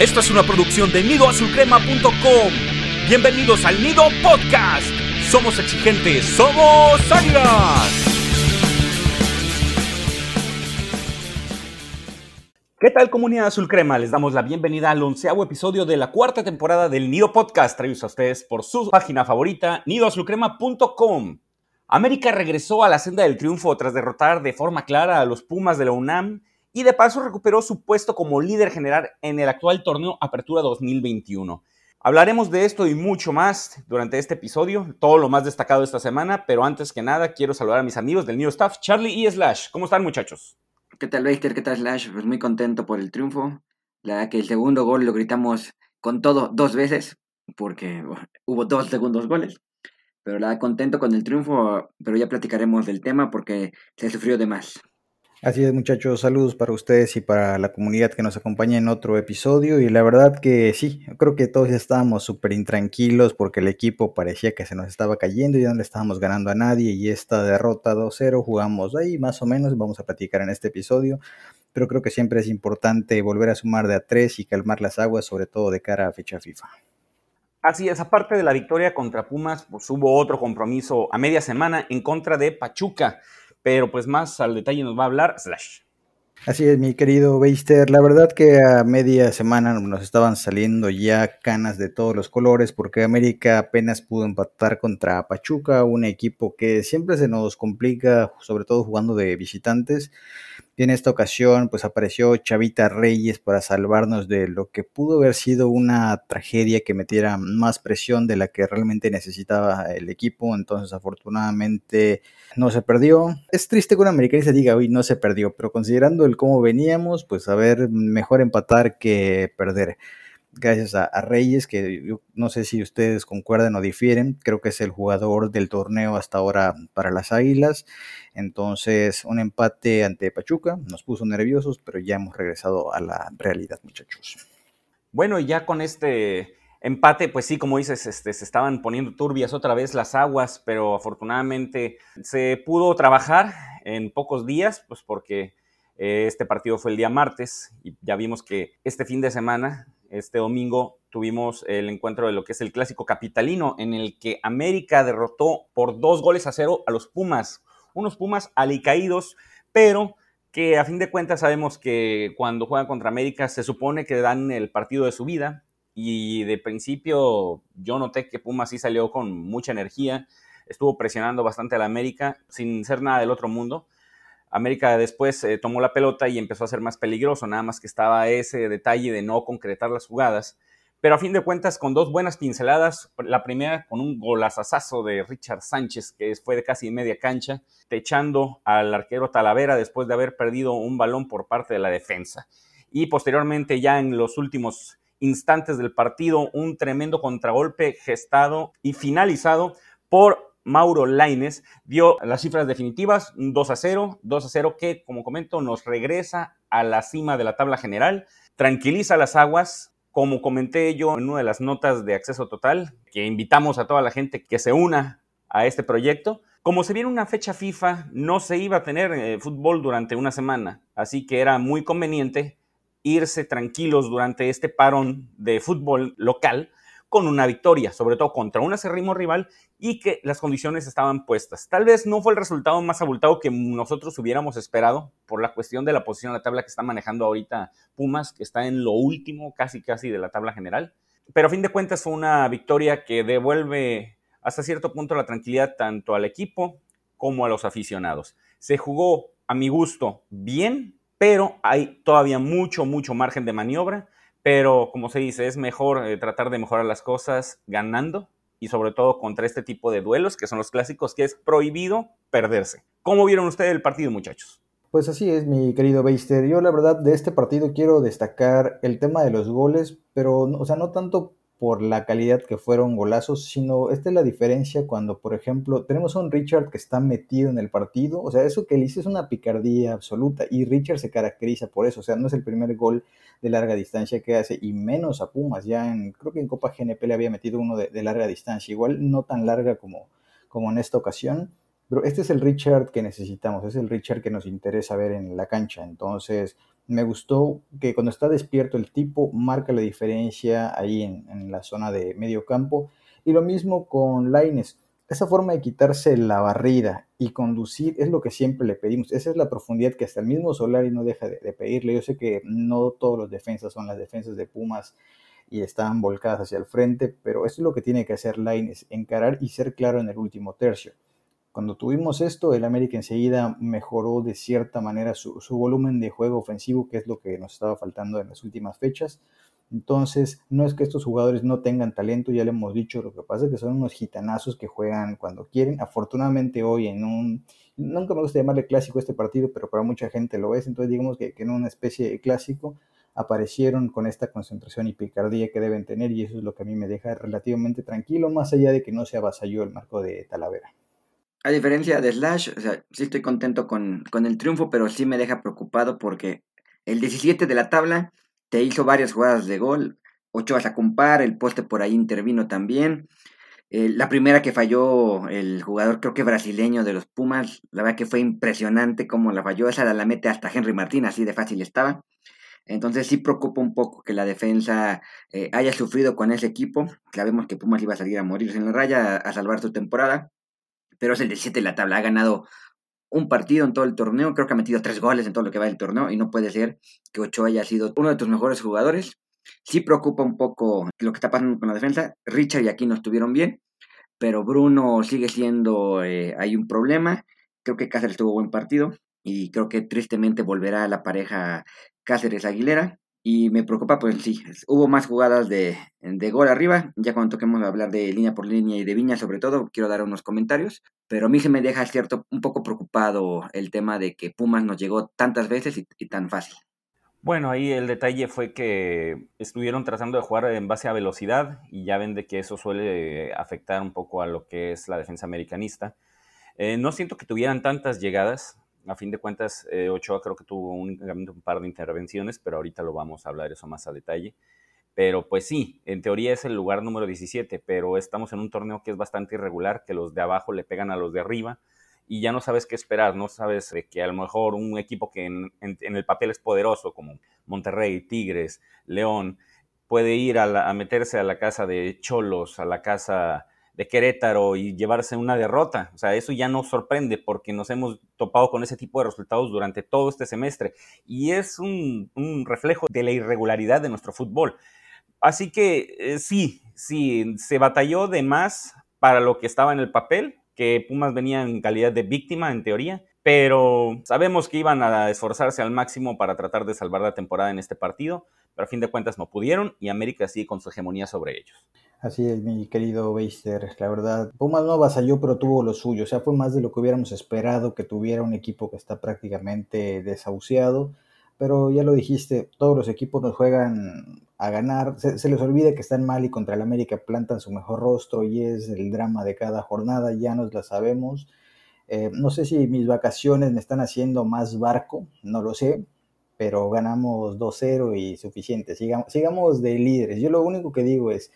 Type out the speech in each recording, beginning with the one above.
Esta es una producción de nidoazulcrema.com. Bienvenidos al Nido Podcast. Somos exigentes, somos águilas. ¿Qué tal comunidad azul crema? Les damos la bienvenida al onceavo episodio de la cuarta temporada del Nido Podcast, traídos a ustedes por su página favorita, nidoazulcrema.com. América regresó a la senda del triunfo tras derrotar de forma clara a los Pumas de la UNAM y de paso recuperó su puesto como líder general en el actual torneo Apertura 2021. Hablaremos de esto y mucho más durante este episodio, todo lo más destacado esta semana, pero antes que nada quiero saludar a mis amigos del New Staff, Charlie y Slash. ¿Cómo están muchachos? ¿Qué tal, Baker? ¿Qué tal, Slash? Pues muy contento por el triunfo. La verdad que el segundo gol lo gritamos con todo dos veces, porque hubo dos segundos goles. Pero la contento con el triunfo, pero ya platicaremos del tema porque se sufrió de más. Así es, muchachos, saludos para ustedes y para la comunidad que nos acompaña en otro episodio. Y la verdad que sí, creo que todos ya estábamos súper intranquilos porque el equipo parecía que se nos estaba cayendo y ya no le estábamos ganando a nadie. Y esta derrota 2-0 jugamos ahí más o menos, vamos a platicar en este episodio. Pero creo que siempre es importante volver a sumar de a tres y calmar las aguas, sobre todo de cara a fecha FIFA. Así es, aparte de la victoria contra Pumas, pues hubo otro compromiso a media semana en contra de Pachuca pero pues más al detalle nos va a hablar Slash. Así es, mi querido Beister. La verdad que a media semana nos estaban saliendo ya canas de todos los colores porque América apenas pudo empatar contra Pachuca, un equipo que siempre se nos complica, sobre todo jugando de visitantes. Y en esta ocasión, pues apareció Chavita Reyes para salvarnos de lo que pudo haber sido una tragedia que metiera más presión de la que realmente necesitaba el equipo. Entonces, afortunadamente, no se perdió. Es triste que un americanista diga, hoy no se perdió, pero considerando el cómo veníamos, pues a ver, mejor empatar que perder gracias a, Reyes, que yo no sé si ustedes concuerdan o difieren, creo que es el jugador del torneo hasta ahora para las Águilas. Entonces, un empate ante Pachuca nos puso nerviosos, pero ya hemos regresado a la realidad, muchachos. Bueno, y ya con este empate, pues sí, como dices, este, se estaban poniendo turbias otra vez las aguas, pero afortunadamente se pudo trabajar en pocos días, pues porque eh, este partido fue el día martes y ya vimos que este fin de semana este domingo tuvimos el encuentro de lo que es el clásico capitalino, en el que América derrotó por dos goles a cero a los Pumas. Unos Pumas alicaídos, pero que a fin de cuentas sabemos que cuando juegan contra América se supone que dan el partido de su vida. Y de principio yo noté que Pumas sí salió con mucha energía, estuvo presionando bastante a la América sin ser nada del otro mundo. América después eh, tomó la pelota y empezó a ser más peligroso, nada más que estaba ese detalle de no concretar las jugadas. Pero a fin de cuentas, con dos buenas pinceladas, la primera con un golazazazo de Richard Sánchez, que fue de casi media cancha, techando al arquero Talavera después de haber perdido un balón por parte de la defensa. Y posteriormente, ya en los últimos instantes del partido, un tremendo contragolpe gestado y finalizado por Mauro Laines dio las cifras definitivas, 2 a 0, 2 a 0 que, como comento, nos regresa a la cima de la tabla general, tranquiliza las aguas, como comenté yo en una de las notas de acceso total, que invitamos a toda la gente que se una a este proyecto. Como se viene una fecha FIFA, no se iba a tener eh, fútbol durante una semana, así que era muy conveniente irse tranquilos durante este parón de fútbol local con una victoria, sobre todo contra un acérrimo rival y que las condiciones estaban puestas. Tal vez no fue el resultado más abultado que nosotros hubiéramos esperado por la cuestión de la posición de la tabla que está manejando ahorita Pumas, que está en lo último casi casi de la tabla general. Pero a fin de cuentas fue una victoria que devuelve hasta cierto punto la tranquilidad tanto al equipo como a los aficionados. Se jugó a mi gusto bien, pero hay todavía mucho, mucho margen de maniobra pero como se dice, es mejor eh, tratar de mejorar las cosas ganando y sobre todo contra este tipo de duelos que son los clásicos, que es prohibido perderse. ¿Cómo vieron ustedes el partido, muchachos? Pues así es, mi querido Beister. Yo la verdad de este partido quiero destacar el tema de los goles, pero, o sea, no tanto por la calidad que fueron golazos, sino esta es la diferencia cuando, por ejemplo, tenemos a un Richard que está metido en el partido, o sea, eso que él hizo es una picardía absoluta y Richard se caracteriza por eso, o sea, no es el primer gol de larga distancia que hace y menos a Pumas, ya en, creo que en Copa GNP le había metido uno de, de larga distancia, igual no tan larga como, como en esta ocasión, pero este es el Richard que necesitamos, es el Richard que nos interesa ver en la cancha, entonces Me gustó que cuando está despierto el tipo marca la diferencia ahí en, la zona de medio campo. Y lo mismo con Laines. Esa forma de quitarse la barrida y conducir es lo que siempre le pedimos. Esa es la profundidad que hasta el mismo Solari no deja de, pedirle. Yo sé que no todos los defensas son las defensas de Pumas y están volcadas hacia el frente, pero eso es lo que tiene que hacer Laines, encarar y ser claro en el último tercio. Cuando tuvimos esto, el América enseguida mejoró de cierta manera su, volumen de juego ofensivo, que es lo que nos estaba faltando en las últimas fechas. Entonces, no es que estos jugadores no tengan talento, ya le hemos dicho, lo que pasa es que son unos gitanazos que juegan cuando quieren. Afortunadamente hoy en un, nunca me gusta llamarle clásico este partido, pero para mucha gente lo es, entonces digamos que, que en una especie de clásico aparecieron con esta concentración y picardía que deben tener y eso es lo que a mí me deja relativamente tranquilo, más allá de que no se avasalló el marco de Talavera. A diferencia de Slash, o sea, sí estoy contento con, el triunfo, pero sí me deja preocupado porque el 17 de la tabla te hizo varias jugadas de gol. Ochoa a compar, el poste por ahí intervino también. Eh, la primera que falló el jugador, creo que brasileño de los Pumas, la verdad que fue impresionante cómo la falló. Esa la mete hasta Henry Martín, así de fácil estaba. Entonces sí preocupa un poco que la defensa eh, haya sufrido con ese equipo. Sabemos que Pumas iba a salir a morirse en la raya, a salvar su temporada pero es el 17 de la tabla. Ha ganado un partido en todo el torneo, creo que ha metido tres goles en todo lo que va del torneo y no puede ser que Ochoa haya sido uno de tus mejores jugadores. Sí preocupa un poco lo que está pasando con la defensa. Richard y aquí no estuvieron bien, pero Bruno sigue siendo, eh, hay un problema. Creo que Cáceres tuvo buen partido y creo que tristemente volverá a la pareja Cáceres-Aguilera. Y me preocupa, pues sí, hubo más jugadas de, de, gol arriba. Ya cuando toquemos hablar de línea por línea y de Viña, sobre todo, quiero dar unos comentarios. Pero a mí se me deja cierto, un poco preocupado el tema de que Pumas nos llegó tantas veces y, tan fácil. Bueno, ahí el detalle fue que estuvieron tratando de jugar en base a velocidad y ya ven de que eso suele afectar un poco a lo que es la defensa americanista. Eh, no siento que tuvieran tantas llegadas, a fin de cuentas, eh, Ochoa creo que tuvo un, un, par de intervenciones, pero ahorita lo vamos a hablar eso más a detalle. Pero pues sí, en teoría es el lugar número 17, pero estamos en un torneo que es bastante irregular, que los de abajo le pegan a los de arriba y ya no sabes qué esperar, no sabes de que a lo mejor un equipo que en, el papel es poderoso, como Monterrey, Tigres, León, puede ir a, a meterse a la casa de Cholos, a la casa de Querétaro y llevarse una derrota. O sea, eso ya no sorprende porque nos hemos topado con ese tipo de resultados durante todo este semestre y es un, reflejo de la irregularidad de nuestro fútbol. Así que eh, sí, sí, se batalló de más para lo que estaba en el papel, que Pumas venía en calidad de víctima en teoría, pero sabemos que iban a esforzarse al máximo para tratar de salvar la temporada en este partido, pero a fin de cuentas no pudieron y América sigue con su hegemonía sobre ellos. Así es, mi querido Beister. La verdad, Pumas no avasalló, pero tuvo lo suyo. O sea, fue más de lo que hubiéramos esperado que tuviera un equipo que está prácticamente desahuciado. Pero ya lo dijiste, todos los equipos nos juegan a ganar. Se, les olvida que están mal y contra el América plantan su mejor rostro y es el drama de cada jornada. Ya nos la sabemos. Eh, no sé si mis vacaciones me están haciendo más barco, no lo sé, pero ganamos 2-0 y suficiente. Sigamos, sigamos de líderes. Yo lo único que digo es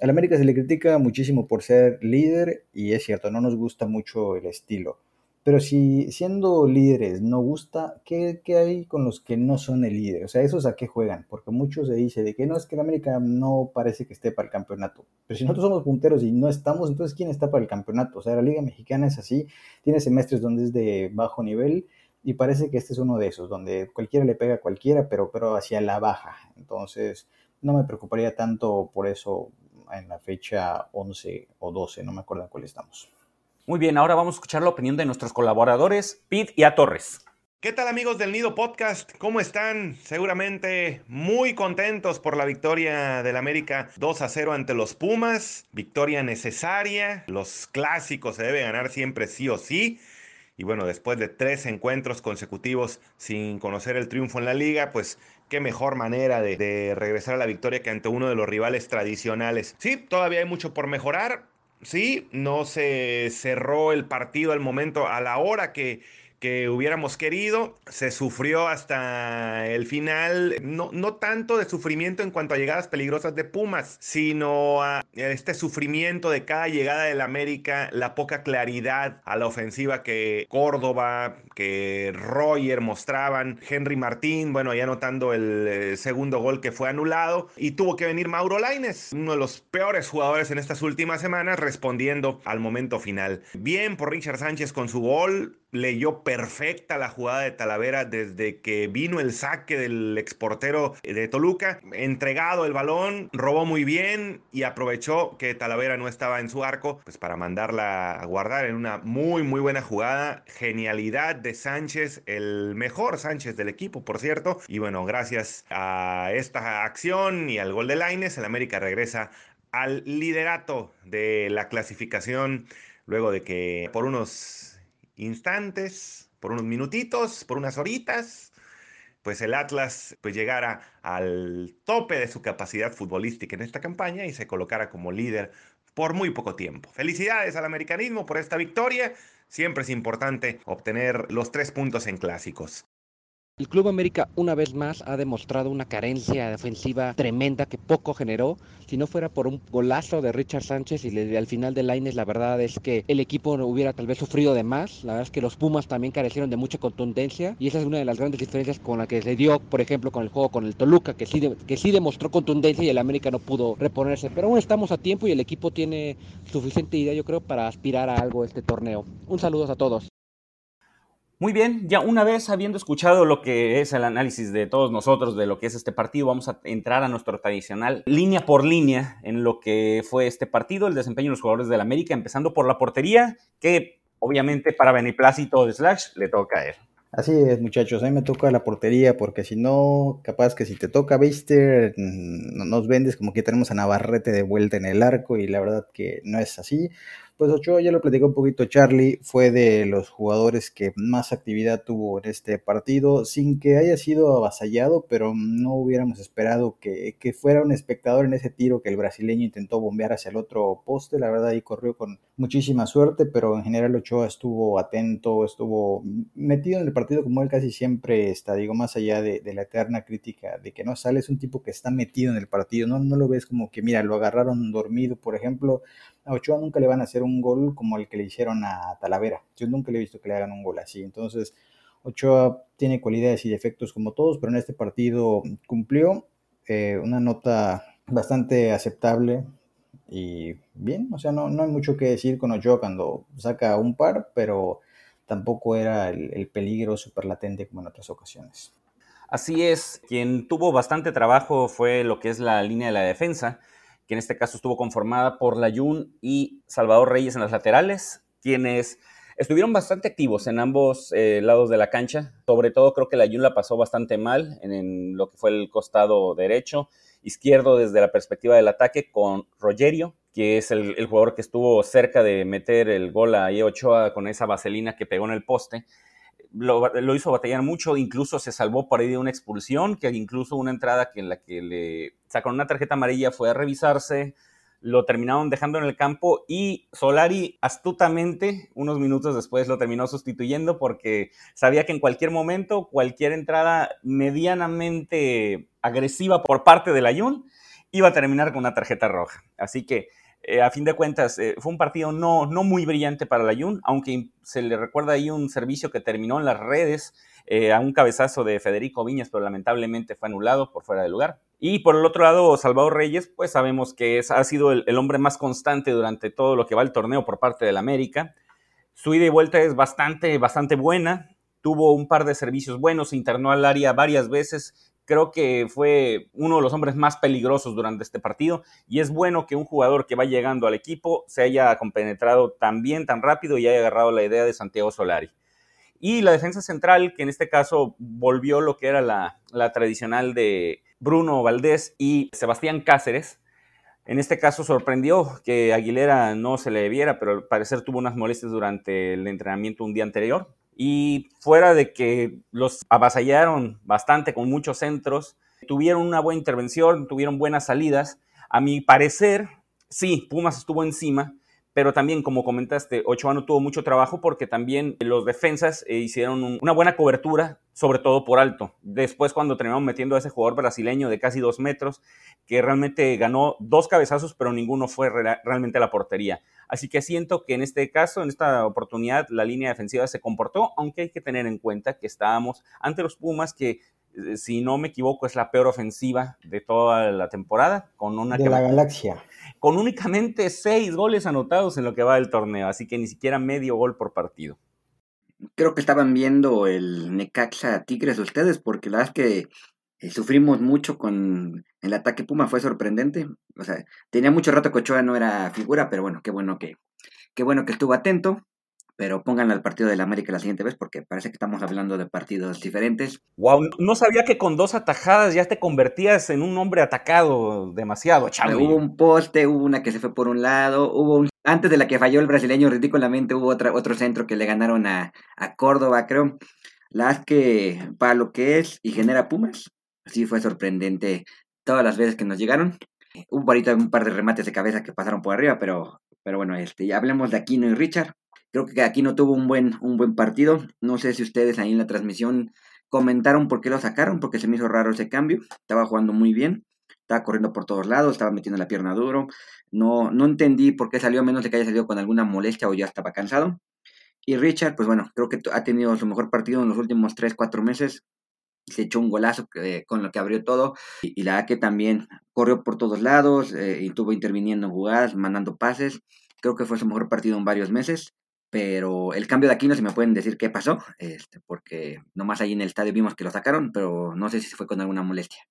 al América se le critica muchísimo por ser líder y es cierto, no nos gusta mucho el estilo. Pero si siendo líderes no gusta, ¿qué, hay con los que no son el líder? O sea, ¿esos a qué juegan? Porque muchos se dice de que no, es que el América no parece que esté para el campeonato. Pero si nosotros somos punteros y no estamos, entonces ¿quién está para el campeonato? O sea, la Liga Mexicana es así, tiene semestres donde es de bajo nivel y parece que este es uno de esos, donde cualquiera le pega a cualquiera, pero, pero hacia la baja. Entonces, no me preocuparía tanto por eso en la fecha 11 o 12, no me acuerdo en cuál estamos. Muy bien, ahora vamos a escuchar la opinión de nuestros colaboradores, Pete y A Torres. ¿Qué tal amigos del Nido Podcast? ¿Cómo están? Seguramente muy contentos por la victoria del América 2 a 0 ante los Pumas. Victoria necesaria. Los clásicos se debe ganar siempre sí o sí. Y bueno, después de tres encuentros consecutivos sin conocer el triunfo en la liga, pues qué mejor manera de, regresar a la victoria que ante uno de los rivales tradicionales. Sí, todavía hay mucho por mejorar. Sí, no se cerró el partido al momento, a la hora que, que hubiéramos querido. Se sufrió hasta el final, no, no tanto de sufrimiento en cuanto a llegadas peligrosas de Pumas, sino a este sufrimiento de cada llegada del América, la poca claridad a la ofensiva que Córdoba, que Roger mostraban, Henry Martín, bueno, ya notando el eh, segundo gol que fue anulado, y tuvo que venir Mauro Laines, uno de los peores jugadores en estas últimas semanas, respondiendo al momento final. Bien por Richard Sánchez con su gol, leyó perfecta la jugada de Talavera desde que vino el saque del exportero de Toluca, entregado el balón, robó muy bien y aprovechó que Talavera no estaba en su arco, pues para mandarla a guardar en una muy muy buena jugada, genialidad de Sánchez, el mejor Sánchez del equipo, por cierto, y bueno, gracias a esta acción y al gol de Laines, el América regresa al liderato de la clasificación luego de que por unos instantes, por unos minutitos, por unas horitas, pues el Atlas pues llegara al tope de su capacidad futbolística en esta campaña y se colocara como líder por muy poco tiempo. Felicidades al americanismo por esta victoria. Siempre es importante obtener los tres puntos en clásicos. El Club América una vez más ha demostrado una carencia defensiva tremenda que poco generó. Si no fuera por un golazo de Richard Sánchez y al final de Laines, la verdad es que el equipo hubiera tal vez sufrido de más. La verdad es que los Pumas también carecieron de mucha contundencia y esa es una de las grandes diferencias con la que se dio, por ejemplo, con el juego con el Toluca, que sí, que sí demostró contundencia y el América no pudo reponerse. Pero aún estamos a tiempo y el equipo tiene suficiente idea, yo creo, para aspirar a algo este torneo. Un saludo a todos. Muy bien, ya una vez habiendo escuchado lo que es el análisis de todos nosotros de lo que es este partido, vamos a entrar a nuestro tradicional línea por línea en lo que fue este partido, el desempeño de los jugadores del América, empezando por la portería, que obviamente para beneplácito de Slash le toca a él. Así es, muchachos, a mí me toca la portería, porque si no, capaz que si te toca Beister, mm, nos vendes como que tenemos a Navarrete de vuelta en el arco, y la verdad que no es así. Pues Ochoa, ya lo platicó un poquito Charlie, fue de los jugadores que más actividad tuvo en este partido, sin que haya sido avasallado, pero no hubiéramos esperado que, fuera un espectador en ese tiro que el brasileño intentó bombear hacia el otro poste, la verdad ahí corrió con muchísima suerte, pero en general Ochoa estuvo atento, estuvo metido en el partido como él casi siempre está, digo, más allá de, la eterna crítica de que no sale, es un tipo que está metido en el partido, no, no lo ves como que, mira, lo agarraron dormido, por ejemplo, a Ochoa nunca le van a hacer un gol como el que le hicieron a Talavera. Yo nunca le he visto que le hagan un gol así. Entonces, Ochoa tiene cualidades y defectos como todos, pero en este partido cumplió eh, una nota bastante aceptable y bien. O sea, no, no hay mucho que decir con Ochoa cuando saca un par, pero tampoco era el, el peligro súper latente como en otras ocasiones. Así es, quien tuvo bastante trabajo fue lo que es la línea de la defensa que en este caso estuvo conformada por Layun y Salvador Reyes en las laterales, quienes estuvieron bastante activos en ambos eh, lados de la cancha. Sobre todo creo que Layun la pasó bastante mal en, lo que fue el costado derecho, izquierdo desde la perspectiva del ataque con Rogerio, que es el, jugador que estuvo cerca de meter el gol a Ochoa con esa vaselina que pegó en el poste lo, hizo batallar mucho, incluso se salvó por ahí de una expulsión, que incluso una entrada que en la que le sacaron una tarjeta amarilla fue a revisarse, lo terminaron dejando en el campo y Solari astutamente unos minutos después lo terminó sustituyendo porque sabía que en cualquier momento cualquier entrada medianamente agresiva por parte del Ayun iba a terminar con una tarjeta roja. Así que eh, a fin de cuentas, eh, fue un partido no, no muy brillante para la Jun, aunque se le recuerda ahí un servicio que terminó en las redes eh, a un cabezazo de Federico Viñas, pero lamentablemente fue anulado por fuera de lugar. Y por el otro lado, Salvador Reyes, pues sabemos que ha sido el, hombre más constante durante todo lo que va el torneo por parte del América. Su ida y vuelta es bastante, bastante buena. Tuvo un par de servicios buenos, internó al área varias veces, creo que fue uno de los hombres más peligrosos durante este partido y es bueno que un jugador que va llegando al equipo se haya compenetrado tan tan rápido y haya agarrado la idea de Santiago Solari. Y la defensa central, que en este caso volvió lo que era la, tradicional de Bruno Valdés y Sebastián Cáceres, en este caso sorprendió que Aguilera no se le viera, pero al parecer tuvo unas molestias durante el entrenamiento un día anterior. Y fuera de que los avasallaron bastante con muchos centros, tuvieron una buena intervención, tuvieron buenas salidas. A mi parecer, sí, Pumas estuvo encima, pero también, como comentaste, Ochoa no tuvo mucho trabajo porque también los defensas eh, hicieron una buena cobertura, sobre todo por alto. Después, cuando terminaron metiendo a ese jugador brasileño de casi dos metros, que realmente ganó dos cabezazos, pero ninguno fue realmente a la portería. Así que siento que en este caso, en esta oportunidad, la línea defensiva se comportó, aunque hay que tener en cuenta que estábamos ante los Pumas, que si no me equivoco, es la peor ofensiva de toda la temporada, con una de la galaxia. Con únicamente seis goles anotados en lo que va del torneo, así que ni siquiera medio gol por partido. Creo que estaban viendo el Necaxa Tigres ustedes, porque la verdad es que eh, sufrimos mucho con el ataque Puma, fue sorprendente. O sea, tenía mucho rato que Ochoa no era figura, pero bueno, qué bueno que, qué bueno que estuvo atento pero pónganlo al partido del América la siguiente vez porque parece que estamos hablando de partidos diferentes. Wow, no sabía que con dos atajadas ya te convertías en un hombre atacado demasiado, chaval. Hubo un poste, hubo una que se fue por un lado, hubo un... Antes de la que falló el brasileño ridículamente hubo otra, otro centro que le ganaron a, a Córdoba, creo. Las que para lo que es y genera Pumas, sí fue sorprendente todas las veces que nos llegaron. Hubo ahorita un par de remates de cabeza que pasaron por arriba, pero, pero bueno, este, ya hablemos de Aquino y Richard. Creo que aquí no tuvo un buen, un buen partido. No sé si ustedes ahí en la transmisión comentaron por qué lo sacaron, porque se me hizo raro ese cambio. Estaba jugando muy bien, estaba corriendo por todos lados, estaba metiendo la pierna duro. No, no entendí por qué salió, a menos de que haya salido con alguna molestia o ya estaba cansado. Y Richard, pues bueno, creo que ha tenido su mejor partido en los últimos 3, 4 meses. Se echó un golazo con lo que abrió todo. Y, la que también corrió por todos lados eh, y estuvo interviniendo en jugadas, mandando pases. Creo que fue su mejor partido en varios meses pero el cambio de aquí no se me pueden decir qué pasó, este, porque nomás ahí en el estadio vimos que lo sacaron, pero no sé si fue con alguna molestia.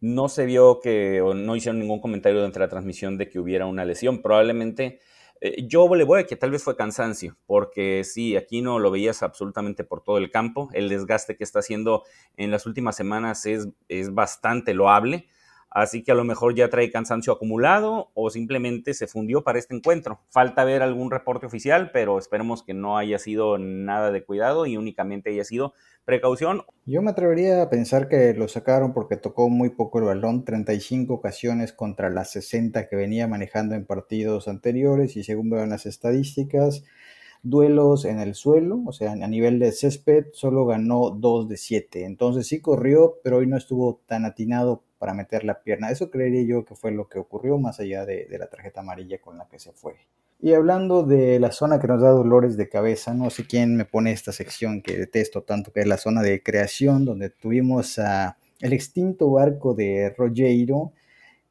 No se vio que, o no hicieron ningún comentario durante la transmisión de que hubiera una lesión. Probablemente, eh, yo le voy a que tal vez fue cansancio, porque sí, aquí no lo veías absolutamente por todo el campo. El desgaste que está haciendo en las últimas semanas es, es bastante loable. Así que a lo mejor ya trae cansancio acumulado o simplemente se fundió para este encuentro. Falta ver algún reporte oficial, pero esperemos que no haya sido nada de cuidado y únicamente haya sido precaución. Yo me atrevería a pensar que lo sacaron porque tocó muy poco el balón, 35 ocasiones contra las 60 que venía manejando en partidos anteriores y según veo las estadísticas, duelos en el suelo, o sea, a nivel de césped, solo ganó 2 de 7. Entonces sí corrió, pero hoy no estuvo tan atinado para meter la pierna. Eso creería yo que fue lo que ocurrió más allá de, la tarjeta amarilla con la que se fue. Y hablando de la zona que nos da dolores de cabeza, no sé quién me pone esta sección que detesto tanto, que es la zona de creación, donde tuvimos a el extinto barco de Rogero,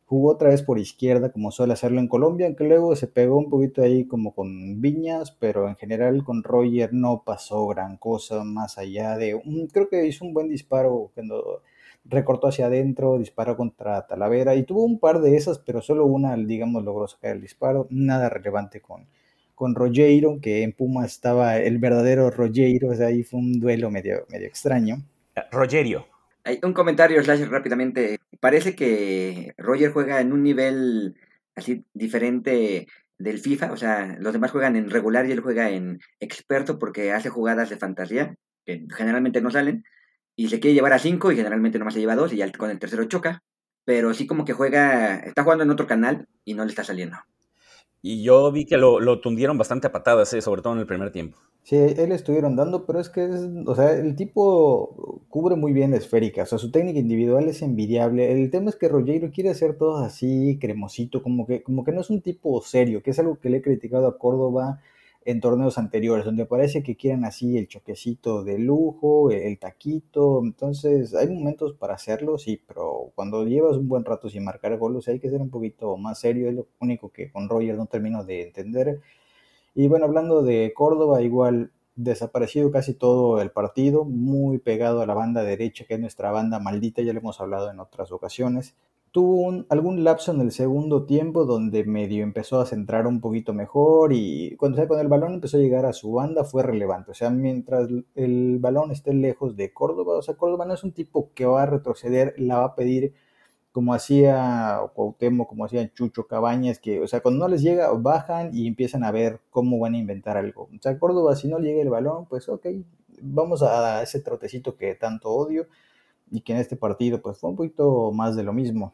jugó otra vez por izquierda como suele hacerlo en Colombia, aunque luego se pegó un poquito ahí como con Viñas, pero en general con Roger no pasó gran cosa más allá de creo que hizo un buen disparo cuando recortó hacia adentro, disparó contra Talavera y tuvo un par de esas, pero solo una, digamos, logró sacar el disparo. Nada relevante con, con Rogero, que en Puma estaba el verdadero Rogero, o sea, ahí fue un duelo medio, medio extraño. Rogerio. Hay un comentario, Slash, rápidamente. Parece que Roger juega en un nivel así diferente del FIFA, o sea, los demás juegan en regular y él juega en experto porque hace jugadas de fantasía que generalmente no salen y se quiere llevar a cinco y generalmente nomás se lleva dos y ya con el tercero choca. Pero sí como que juega, está jugando en otro canal y no le está saliendo. Y yo vi que lo, lo tundieron bastante a patadas, eh, sobre todo en el primer tiempo. Sí, él estuvieron dando, pero es que, es, o sea, el tipo cubre muy bien la esférica, o sea, su técnica individual es envidiable. El tema es que Rogero quiere hacer todo así, cremosito, como que, como que no es un tipo serio, que es algo que le he criticado a Córdoba en torneos anteriores, donde parece que quieren así el choquecito de lujo, el, taquito, entonces hay momentos para hacerlo, sí, pero cuando llevas un buen rato sin marcar goles hay que ser un poquito más serio, es lo único que con Roger no termino de entender. Y bueno, hablando de Córdoba, igual desaparecido casi todo el partido, muy pegado a la banda derecha, que es nuestra banda maldita, ya lo hemos hablado en otras ocasiones tuvo algún lapso en el segundo tiempo donde medio empezó a centrar un poquito mejor y cuando, con el balón empezó a llegar a su banda fue relevante. O sea, mientras el balón esté lejos de Córdoba, o sea, Córdoba no es un tipo que va a retroceder, la va a pedir como hacía Cuauhtémoc, como hacía Chucho Cabañas, que, o sea, cuando no les llega, bajan y empiezan a ver cómo van a inventar algo. O sea, Córdoba, si no llega el balón, pues ok, vamos a ese trotecito que tanto odio y que en este partido pues fue un poquito más de lo mismo.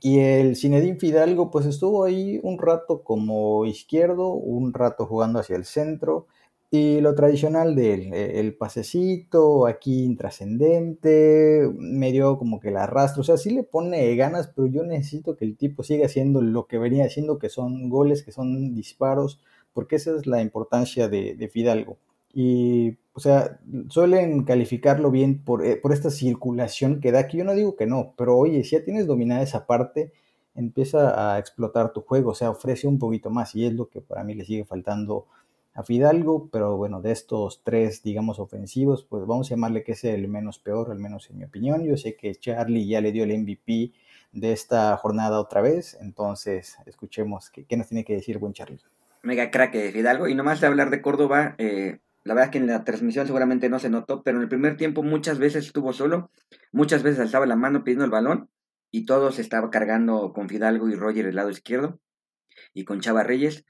Y el Zinedine Fidalgo pues estuvo ahí un rato como izquierdo, un rato jugando hacia el centro. Y lo tradicional del e, el pasecito, aquí intrascendente, medio como que la arrastra, o sea, sí le pone ganas, pero yo necesito que el tipo siga haciendo lo que venía haciendo, que son goles, que son disparos, porque esa es la importancia de, de Fidalgo. Y, o sea, suelen calificarlo bien por, eh, por, esta circulación que da, que yo no digo que no, pero oye, si ya tienes dominada esa parte, empieza a explotar tu juego, o sea, ofrece un poquito más, y es lo que para mí le sigue faltando a Fidalgo, pero bueno, de estos tres, digamos, ofensivos, pues vamos a llamarle que es el menos peor, al menos en mi opinión. Yo sé que Charlie ya le dio el MVP de esta jornada otra vez, entonces escuchemos qué, qué nos tiene que decir buen Charlie. Mega crack de Fidalgo, y nomás de hablar de Córdoba, eh, la verdad que en la transmisión seguramente no se notó, pero en el primer tiempo muchas veces estuvo solo, muchas veces alzaba la mano pidiendo el balón, y todo se estaba cargando con Fidalgo y Roger el lado izquierdo, y con Chava Reyes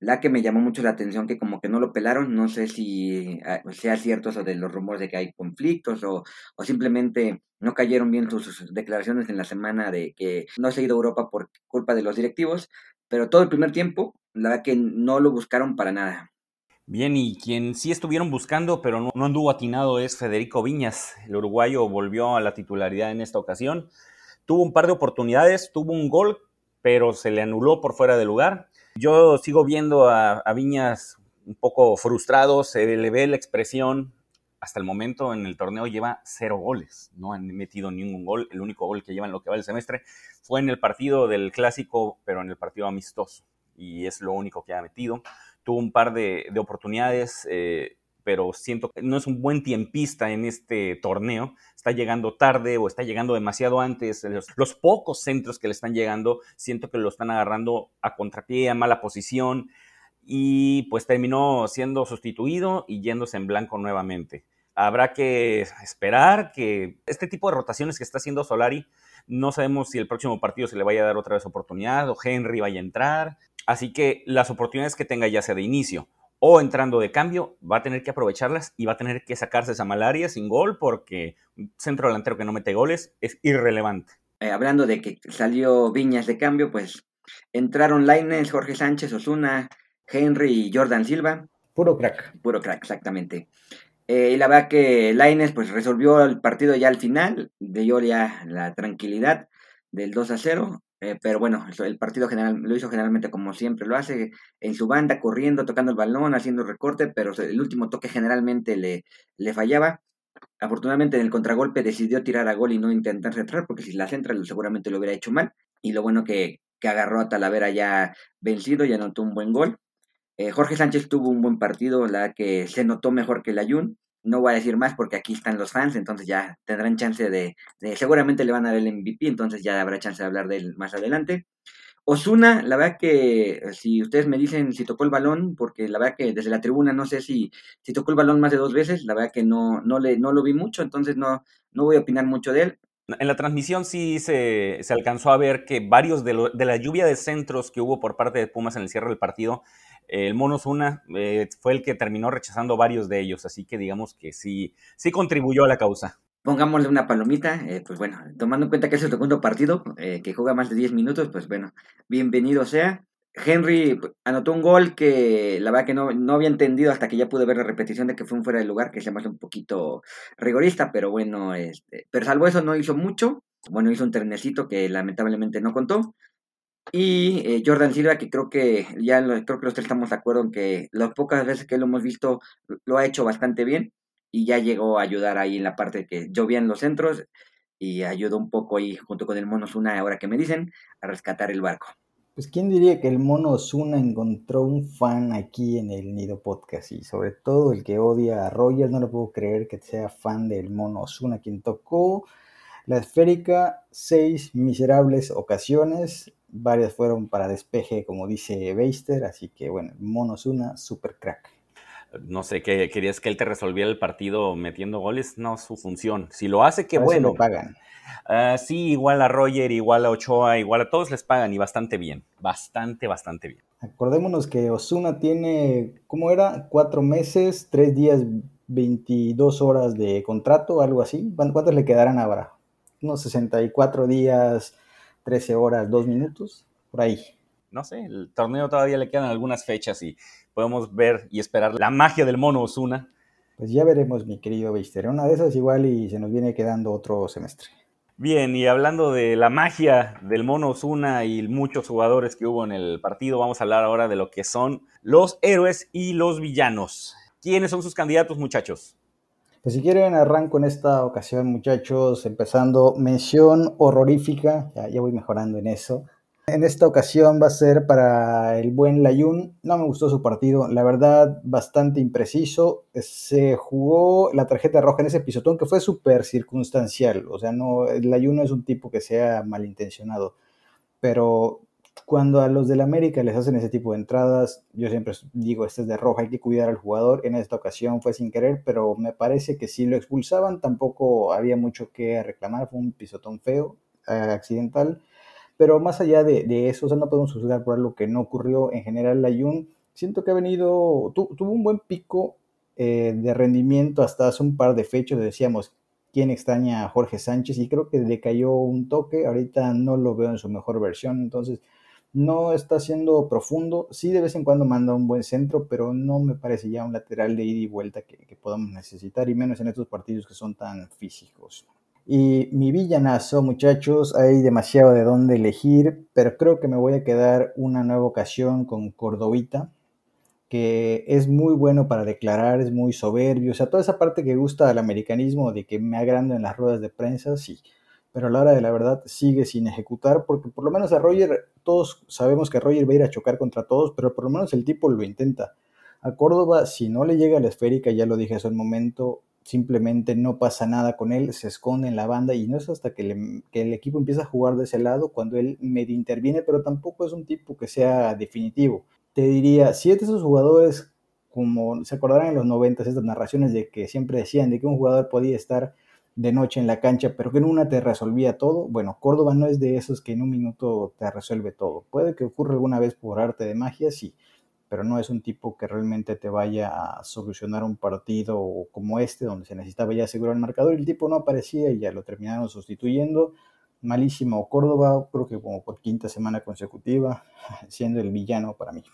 la que me llamó mucho la atención que como que no lo pelaron, no sé si ah, sea cierto eso de los rumores de que hay conflictos o, o simplemente no cayeron bien sus, declaraciones en la semana de que no se ha ido a Europa por culpa de los directivos, pero todo el primer tiempo, la verdad que no lo buscaron para nada. Bien, y quien sí estuvieron buscando, pero no, anduvo atinado es Federico Viñas. El uruguayo volvió a la titularidad en esta ocasión. Tuvo un par de oportunidades, tuvo un gol, pero se le anuló por fuera de lugar yo sigo viendo a, Viñas un poco frustrado, se le ve la expresión. Hasta el momento en el torneo lleva cero goles, no han metido ningún gol. El único gol que lleva en lo que va el semestre fue en el partido del clásico, pero en el partido amistoso. Y es lo único que ha metido. Tuvo un par de, oportunidades, eh, pero siento que no es un buen tiempista en este torneo. Está llegando tarde o está llegando demasiado antes. Los, pocos centros que le están llegando, siento que lo están agarrando a contrapié, a mala posición. Y pues terminó siendo sustituido y yéndose en blanco nuevamente. Habrá que esperar que este tipo de rotaciones que está haciendo Solari, no sabemos si el próximo partido se le vaya a dar otra vez oportunidad o Henry vaya a entrar. Así que las oportunidades que tenga ya sea de inicio o entrando de cambio, va a tener que aprovecharlas y va a tener que sacarse esa malaria sin gol porque un centro delantero que no mete goles es irrelevante. Eh, hablando de que salió Viñas de cambio, pues entraron Lainez, Jorge Sánchez, Osuna, Henry y Jordan Silva. Puro crack. Puro crack, exactamente. Eh, y la verdad que Lainez pues resolvió el partido ya al final, dio ya la tranquilidad del 2 a 0 eh, pero bueno, el partido general lo hizo generalmente como siempre lo hace, en su banda, corriendo, tocando el balón, haciendo recorte, pero el último toque generalmente le, le fallaba. Afortunadamente en el contragolpe decidió tirar a gol y no intentar centrar, porque si la centra seguramente lo hubiera hecho mal. Y lo bueno que, que agarró a Talavera ya vencido y anotó un buen gol. Eh, Jorge Sánchez tuvo un buen partido, la que se notó mejor que el Ayun. No voy a decir más porque aquí están los fans, entonces ya tendrán chance de, seguramente le van a dar el MVP, entonces ya habrá chance de hablar de él más adelante. Osuna, la verdad que si ustedes me dicen si tocó el balón, porque la verdad que desde la tribuna no sé si, si tocó el balón más de dos veces, la verdad que no, no, le, no lo vi mucho, entonces no, no voy a opinar mucho de él. En la transmisión sí se, se alcanzó a ver que varios de, de, la lluvia de centros que hubo por parte de Pumas en el cierre del partido el Mono Zuna eh, fue el que terminó rechazando varios de ellos, así que digamos que sí, sí contribuyó a la causa. Pongámosle una palomita, eh, pues bueno, tomando en cuenta que es el segundo partido, eh, que juega más de 10 minutos, pues bueno, bienvenido sea. Henry anotó un gol que la verdad que no, no había entendido hasta que ya pude ver la repetición de que fue un fuera de lugar, que se me hace un poquito rigorista, pero bueno, este, pero salvo eso no hizo mucho. Bueno, hizo un trenecito que lamentablemente no contó. Y eh, Jordan Silva, que creo que ya creo que los tres estamos de acuerdo en que las pocas veces que lo hemos visto lo ha hecho bastante bien y ya llegó a ayudar ahí en la parte que llovía en los centros y ayudó un poco ahí junto con el Mono Zuna, ahora que me dicen, a rescatar el barco. Pues quién diría que el Mono Zuna encontró un fan aquí en el Nido Podcast y sobre todo el que odia a Royal, no lo puedo creer que sea fan del Mono Zuna, quien tocó la esférica seis miserables ocasiones varias fueron para despeje, como dice Beister, así que bueno, Monos una super crack. No sé, ¿qué, ¿querías que él te resolviera el partido metiendo goles? No, su función. Si lo hace, qué bueno. lo pagan. Uh, sí, igual a Roger, igual a Ochoa, igual a todos les pagan y bastante bien. Bastante, bastante bien. Acordémonos que Osuna tiene, ¿cómo era? Cuatro meses, tres días, 22 horas de contrato, algo así. ¿Cuántos le quedarán ahora? Unos 64 días 13 horas, 2 minutos, por ahí. No sé, el torneo todavía le quedan algunas fechas y podemos ver y esperar la magia del mono Osuna. Pues ya veremos, mi querido Beister. Una de esas igual y se nos viene quedando otro semestre. Bien, y hablando de la magia del mono Osuna y muchos jugadores que hubo en el partido, vamos a hablar ahora de lo que son los héroes y los villanos. ¿Quiénes son sus candidatos, muchachos? Pues si quieren, arranco en esta ocasión, muchachos, empezando mención horrorífica, ya, ya voy mejorando en eso. En esta ocasión va a ser para el buen Layun. No me gustó su partido, la verdad, bastante impreciso. Se jugó la tarjeta roja en ese pisotón que fue súper circunstancial. O sea, no, Layun no es un tipo que sea malintencionado. Pero cuando a los del América les hacen ese tipo de entradas, yo siempre digo, este es de roja, hay que cuidar al jugador. En esta ocasión fue sin querer, pero me parece que si lo expulsaban tampoco había mucho que reclamar. Fue un pisotón feo, eh, accidental pero más allá de, eso, o sea, no podemos juzgar por algo que no ocurrió. En general, la Jun, siento que ha venido, tuvo un buen pico eh, de rendimiento hasta hace un par de fechas. Decíamos, ¿quién extraña a Jorge Sánchez? Y creo que le cayó un toque. Ahorita no lo veo en su mejor versión. Entonces, no está siendo profundo. Sí, de vez en cuando manda un buen centro, pero no me parece ya un lateral de ida y vuelta que, podamos necesitar, y menos en estos partidos que son tan físicos. Y mi villanazo, muchachos, hay demasiado de dónde elegir, pero creo que me voy a quedar una nueva ocasión con Cordovita, que es muy bueno para declarar, es muy soberbio, o sea, toda esa parte que gusta del americanismo, de que me agrando en las ruedas de prensa, sí, pero a la hora de la verdad sigue sin ejecutar, porque por lo menos a Roger, todos sabemos que Roger va a ir a chocar contra todos, pero por lo menos el tipo lo intenta. A Córdoba, si no le llega la esférica, ya lo dije hace un momento, simplemente no pasa nada con él, se esconde en la banda y no es hasta que, el equipo empieza a jugar de ese lado cuando él medio interviene, pero tampoco es un tipo que sea definitivo. Te diría, si de esos jugadores, como se acordarán en los 90, estas narraciones de que siempre decían de que un jugador podía estar de noche en la cancha, pero que en una te resolvía todo. Bueno, Córdoba no es de esos que en un minuto te resuelve todo. Puede que ocurra alguna vez por arte de magia, sí, pero no es un tipo que realmente te vaya a solucionar un partido como este, donde se necesitaba ya asegurar el marcador. El tipo no aparecía y ya lo terminaron sustituyendo. Malísimo Córdoba, creo que como por quinta semana consecutiva, siendo el villano para mí.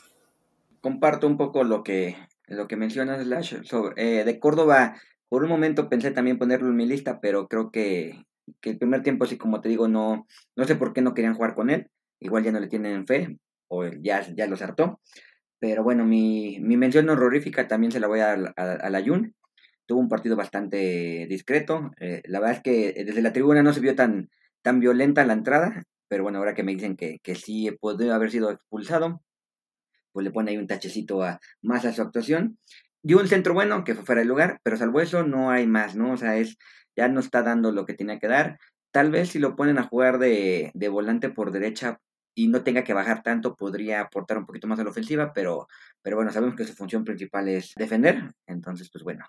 Comparto un poco lo que, lo que mencionas, Lash. Sobre, eh, de Córdoba, por un momento pensé también ponerlo en mi lista, pero creo que, que el primer tiempo, así como te digo, no, no sé por qué no querían jugar con él. Igual ya no le tienen fe, o ya, ya los hartó. Pero bueno, mi, mi mención horrorífica también se la voy a, a, la Jun. Tuvo un partido bastante discreto. Eh, la verdad es que desde la tribuna no se vio tan, tan violenta la entrada. Pero bueno, ahora que me dicen que, que sí podría haber sido expulsado, pues le pone ahí un tachecito a, más a su actuación. Dio un centro bueno, que fue fuera de lugar, pero salvo eso no hay más, ¿no? O sea, es, ya no está dando lo que tenía que dar. Tal vez si lo ponen a jugar de, de volante por derecha, y no tenga que bajar tanto, podría aportar un poquito más a la ofensiva, pero, pero bueno, sabemos que su función principal es defender, entonces pues bueno.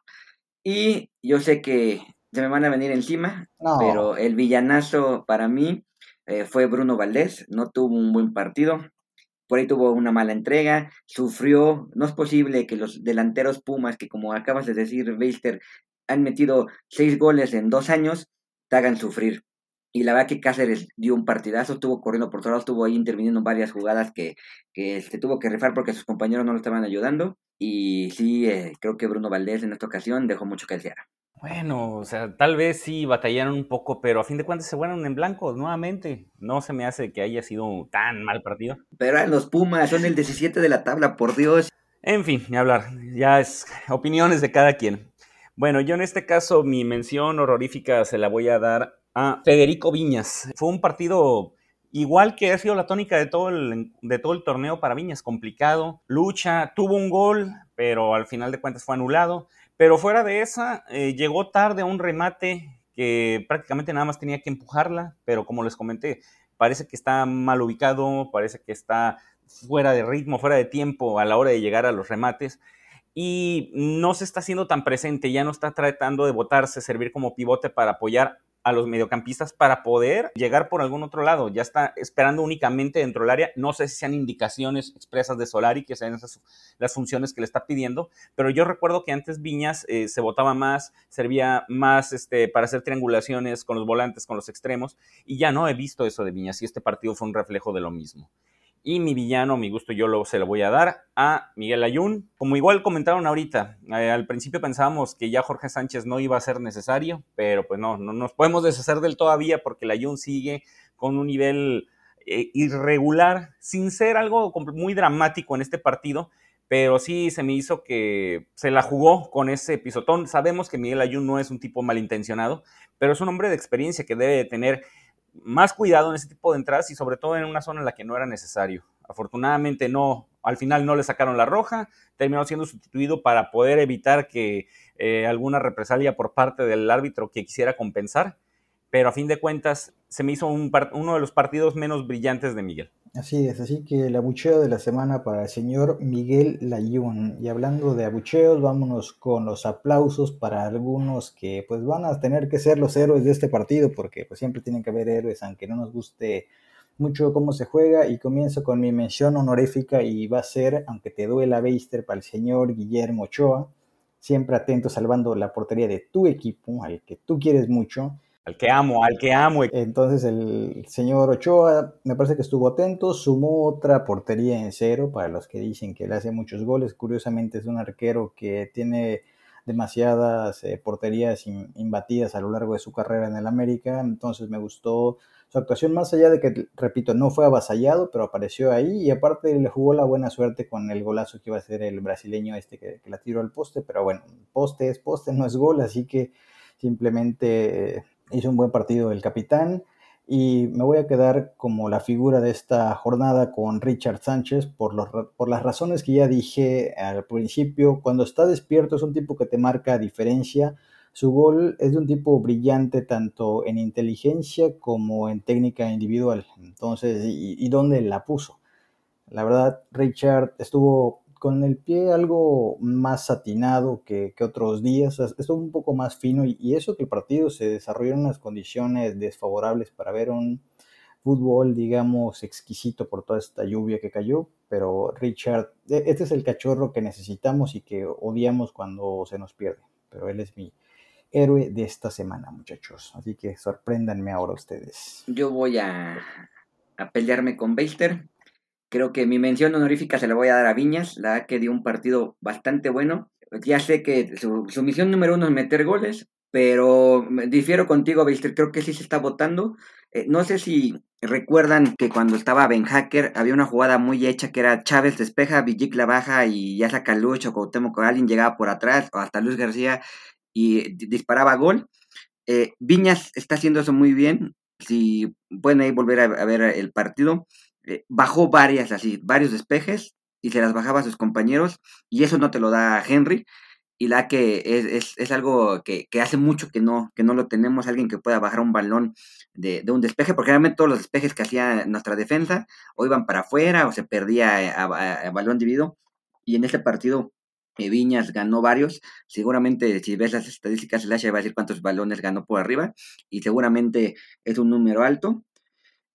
Y yo sé que se me van a venir encima, pero el villanazo para mí eh, fue Bruno Valdés, no tuvo un buen partido, por ahí tuvo una mala entrega, sufrió, no es posible que los delanteros Pumas, que como acabas de decir, Beister, han metido seis goles en dos años, te hagan sufrir. Y la verdad que Cáceres dio un partidazo, estuvo corriendo por todos lados, estuvo ahí interviniendo en varias jugadas que, que se tuvo que rifar porque sus compañeros no lo estaban ayudando. Y sí, eh, creo que Bruno Valdés en esta ocasión dejó mucho que desear. Bueno, o sea, tal vez sí batallaron un poco, pero a fin de cuentas se fueron en blanco nuevamente. No se me hace que haya sido tan mal partido. Pero los Pumas, son el 17 de la tabla, por Dios. En fin, ni hablar, ya es opiniones de cada quien. Bueno, yo en este caso mi mención horrorífica se la voy a dar a Federico Viñas. Fue un partido igual que ha sido la tónica de todo el, de todo el torneo para Viñas, complicado, lucha, tuvo un gol, pero al final de cuentas fue anulado. Pero fuera de esa, eh, llegó tarde a un remate que prácticamente nada más tenía que empujarla, pero como les comenté, parece que está mal ubicado, parece que está fuera de ritmo, fuera de tiempo a la hora de llegar a los remates y no se está haciendo tan presente, ya no está tratando de botarse, servir como pivote para apoyar a los mediocampistas para poder llegar por algún otro lado. Ya está esperando únicamente dentro del área. No sé si sean indicaciones expresas de Solari, que sean esas las funciones que le está pidiendo, pero yo recuerdo que antes Viñas eh, se votaba más, servía más este, para hacer triangulaciones con los volantes, con los extremos, y ya no he visto eso de Viñas, y este partido fue un reflejo de lo mismo. Y mi villano, mi gusto, yo se lo voy a dar a Miguel Ayun. Como igual comentaron ahorita, eh, al principio pensábamos que ya Jorge Sánchez no iba a ser necesario, pero pues no, no nos podemos deshacer del todavía porque el Ayun sigue con un nivel eh, irregular, sin ser algo muy dramático en este partido, pero sí se me hizo que se la jugó con ese pisotón. Sabemos que Miguel Ayun no es un tipo malintencionado, pero es un hombre de experiencia que debe tener más cuidado en ese tipo de entradas y sobre todo en una zona en la que no era necesario. Afortunadamente no, al final no le sacaron la roja, terminó siendo sustituido para poder evitar que eh, alguna represalia por parte del árbitro que quisiera compensar, pero a fin de cuentas se me hizo uno de los partidos menos brillantes de Miguel. Así es, así que el abucheo de la semana para el señor Miguel Layún. Y hablando de abucheos, vámonos con los aplausos para algunos que pues van a tener que ser los héroes de este partido, porque pues siempre tienen que haber héroes, aunque no nos guste mucho cómo se juega. Y comienzo con mi mención honorífica y va a ser, aunque te duela Beister, para el señor Guillermo Ochoa, siempre atento salvando la portería de tu equipo, al que tú quieres mucho al que amo, al que amo. Entonces el señor Ochoa me parece que estuvo atento, sumó otra portería en cero para los que dicen que le hace muchos goles. Curiosamente es un arquero que tiene demasiadas eh, porterías imbatidas a lo largo de su carrera en el América. Entonces me gustó su actuación, más allá de que, repito, no fue avasallado, pero apareció ahí y aparte le jugó la buena suerte con el golazo que iba a ser el brasileño este que, que la tiró al poste. Pero bueno, poste es poste, no es gol, así que simplemente hizo un buen partido el capitán y me voy a quedar como la figura de esta jornada con Richard Sánchez por, los, por las razones que ya dije al principio. Cuando está despierto es un tipo que te marca diferencia. Su gol es de un tipo brillante tanto en inteligencia como en técnica individual. Entonces, ¿y, y dónde la puso? La verdad, Richard estuvo con el pie algo más satinado que, otros días, estuvo un poco más fino y, eso que el partido se desarrolló en unas condiciones desfavorables para ver un fútbol, digamos, exquisito por toda esta lluvia que cayó, pero Richard, e, este es el cachorro que necesitamos y que odiamos cuando se nos pierde, pero él es mi héroe de esta semana, muchachos, así que sorpréndanme ahora ustedes. Yo voy a, a pelearme con Beister Creo que mi mención honorífica se la voy a dar a Viñas, la que dio un partido bastante bueno. Ya sé que su, misión número uno es meter goles, pero difiero contigo, Beister, creo que sí se está votando. Eh, no sé si recuerdan que cuando estaba Ben Hacker había una jugada muy hecha que era Chávez despeja, Villic la baja y ya saca Lucho, Cuauhtémoc alguien llegaba por atrás o hasta Luis García y disparaba gol. Eh, Viñas está haciendo eso muy bien. Si pueden ahí volver a ver el partido, eh, bajó varias así, varios despejes y se las bajaba a sus compañeros y eso no te lo da Henry y la que es, algo que, hace mucho que no, que no lo tenemos, alguien que pueda bajar un balón de, un despeje, porque realmente todos los despejes que hacía nuestra defensa o iban para afuera o se perdía a, balón dividido y en este partido eh, Viñas ganó varios, seguramente si ves las estadísticas el H va a decir cuántos balones ganó por arriba y seguramente es un número alto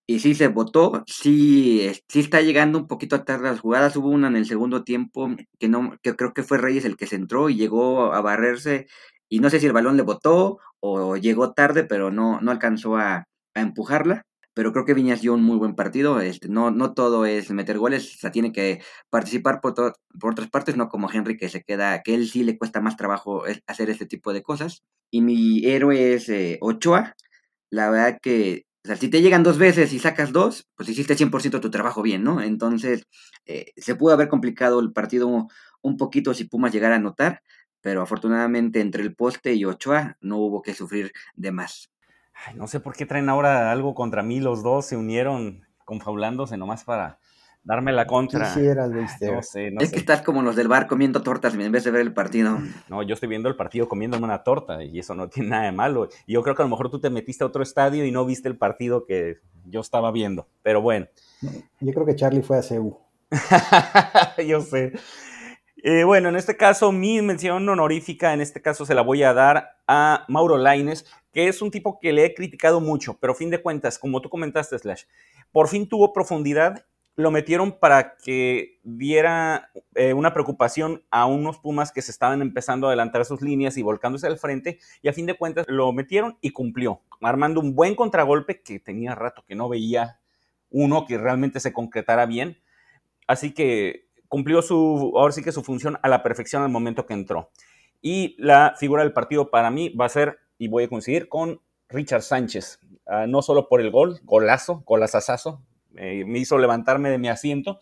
y sí se votó, sí, sí está llegando un poquito tarde las jugadas. Hubo una en el segundo tiempo que no, que creo que fue Reyes el que se entró y llegó a barrerse. Y no sé si el balón le botó o llegó tarde, pero no, no alcanzó a, empujarla. Pero creo que Viñas dio un muy buen partido. Este, no, no todo es meter goles, o sea, tiene que participar por, por otras partes, no como Henry que se queda, que él sí le cuesta más trabajo hacer este tipo de cosas. Y mi héroe es eh, Ochoa. La verdad que o sea, si te llegan dos veces y sacas dos, pues hiciste 100% tu trabajo bien, ¿no? Entonces, eh, se pudo haber complicado el partido un poquito si Pumas llegara a anotar, pero afortunadamente entre el poste y Ochoa no hubo que sufrir de más. Ay, no sé por qué traen ahora algo contra mí, los dos se unieron confabulándose nomás para darme la contra. No sé, no es que estás como los del bar comiendo tortas en vez de ver el partido. No, yo estoy viendo el partido comiéndome una torta y eso no tiene nada de malo. Y yo creo que a lo mejor tú te metiste a otro estadio y no viste el partido que yo estaba viendo. Pero bueno. Yo creo que Charlie fue a CEU. yo sé. Eh, bueno, en este caso, mi mención honorífica, en este caso se la voy a dar a Mauro Laines, que es un tipo que le he criticado mucho, pero a fin de cuentas, como tú comentaste, Slash, por fin tuvo profundidad lo metieron para que diera eh, una preocupación a unos Pumas que se estaban empezando a adelantar sus líneas y volcándose al frente, y a fin de cuentas lo metieron y cumplió, armando un buen contragolpe que tenía rato que no veía uno que realmente se concretara bien. Así que cumplió su, ahora sí que su función a la perfección al momento que entró. Y la figura del partido para mí va a ser, y voy a coincidir, con Richard Sánchez. Ah, no solo por el gol, golazo, golazazazo, me hizo levantarme de mi asiento.